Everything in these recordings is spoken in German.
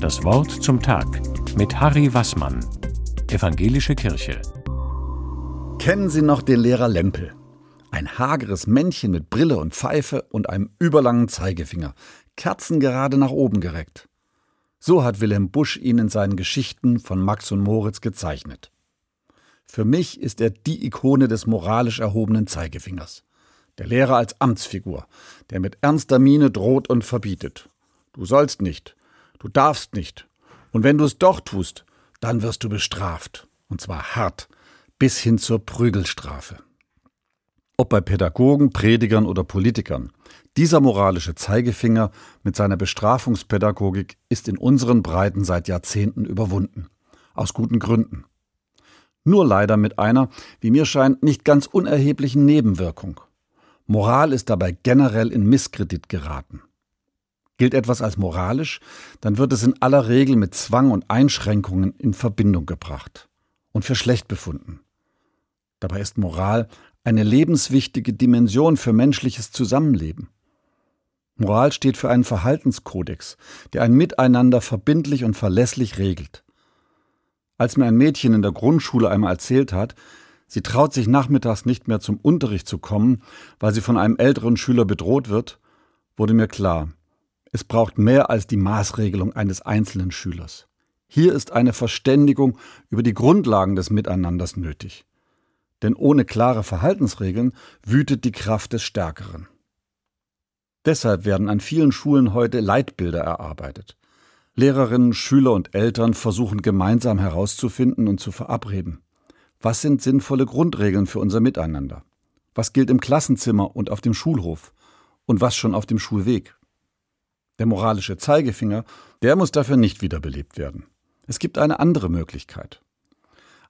Das Wort zum Tag mit Harry Wassmann, Evangelische Kirche. Kennen Sie noch den Lehrer Lempel? Ein hageres Männchen mit Brille und Pfeife und einem überlangen Zeigefinger, kerzengerade nach oben gereckt. So hat Wilhelm Busch ihn in seinen Geschichten von Max und Moritz gezeichnet. Für mich ist er die Ikone des moralisch erhobenen Zeigefingers. Der Lehrer als Amtsfigur, der mit ernster Miene droht und verbietet. Du sollst nicht, du darfst nicht. Und wenn du es doch tust, dann wirst du bestraft. Und zwar hart, bis hin zur Prügelstrafe. Ob bei Pädagogen, Predigern oder Politikern, dieser moralische Zeigefinger mit seiner Bestrafungspädagogik ist in unseren Breiten seit Jahrzehnten überwunden. Aus guten Gründen. Nur leider mit einer, wie mir scheint, nicht ganz unerheblichen Nebenwirkung. Moral ist dabei generell in Misskredit geraten. Gilt etwas als moralisch, dann wird es in aller Regel mit Zwang und Einschränkungen in Verbindung gebracht und für schlecht befunden. Dabei ist Moral eine lebenswichtige Dimension für menschliches Zusammenleben. Moral steht für einen Verhaltenskodex, der ein Miteinander verbindlich und verlässlich regelt. Als mir ein Mädchen in der Grundschule einmal erzählt hat, sie traut sich nachmittags nicht mehr zum Unterricht zu kommen, weil sie von einem älteren Schüler bedroht wird, wurde mir klar, es braucht mehr als die Maßregelung eines einzelnen Schülers. Hier ist eine Verständigung über die Grundlagen des Miteinanders nötig. Denn ohne klare Verhaltensregeln wütet die Kraft des Stärkeren. Deshalb werden an vielen Schulen heute Leitbilder erarbeitet. Lehrerinnen, Schüler und Eltern versuchen gemeinsam herauszufinden und zu verabreden. Was sind sinnvolle Grundregeln für unser Miteinander? Was gilt im Klassenzimmer und auf dem Schulhof? Und was schon auf dem Schulweg? Der moralische Zeigefinger, der muss dafür nicht wiederbelebt werden. Es gibt eine andere Möglichkeit.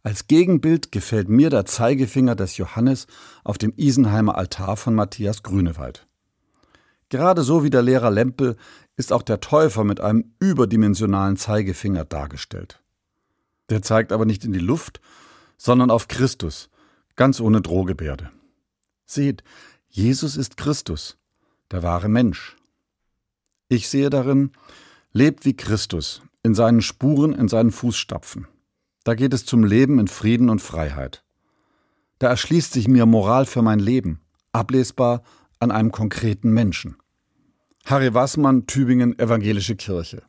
Als Gegenbild gefällt mir der Zeigefinger des Johannes auf dem Isenheimer Altar von Matthias Grünewald. Gerade so wie der Lehrer Lempel ist auch der Täufer mit einem überdimensionalen Zeigefinger dargestellt. Der zeigt aber nicht in die Luft, sondern auf Christus, ganz ohne Drohgebärde. Seht, Jesus ist Christus, der wahre Mensch. Ich sehe darin, lebt wie Christus, in seinen Spuren, in seinen Fußstapfen. Da geht es zum Leben in Frieden und Freiheit. Da erschließt sich mir Moral für mein Leben, ablesbar an einem konkreten Menschen. Harry Wassmann, Tübingen, Evangelische Kirche.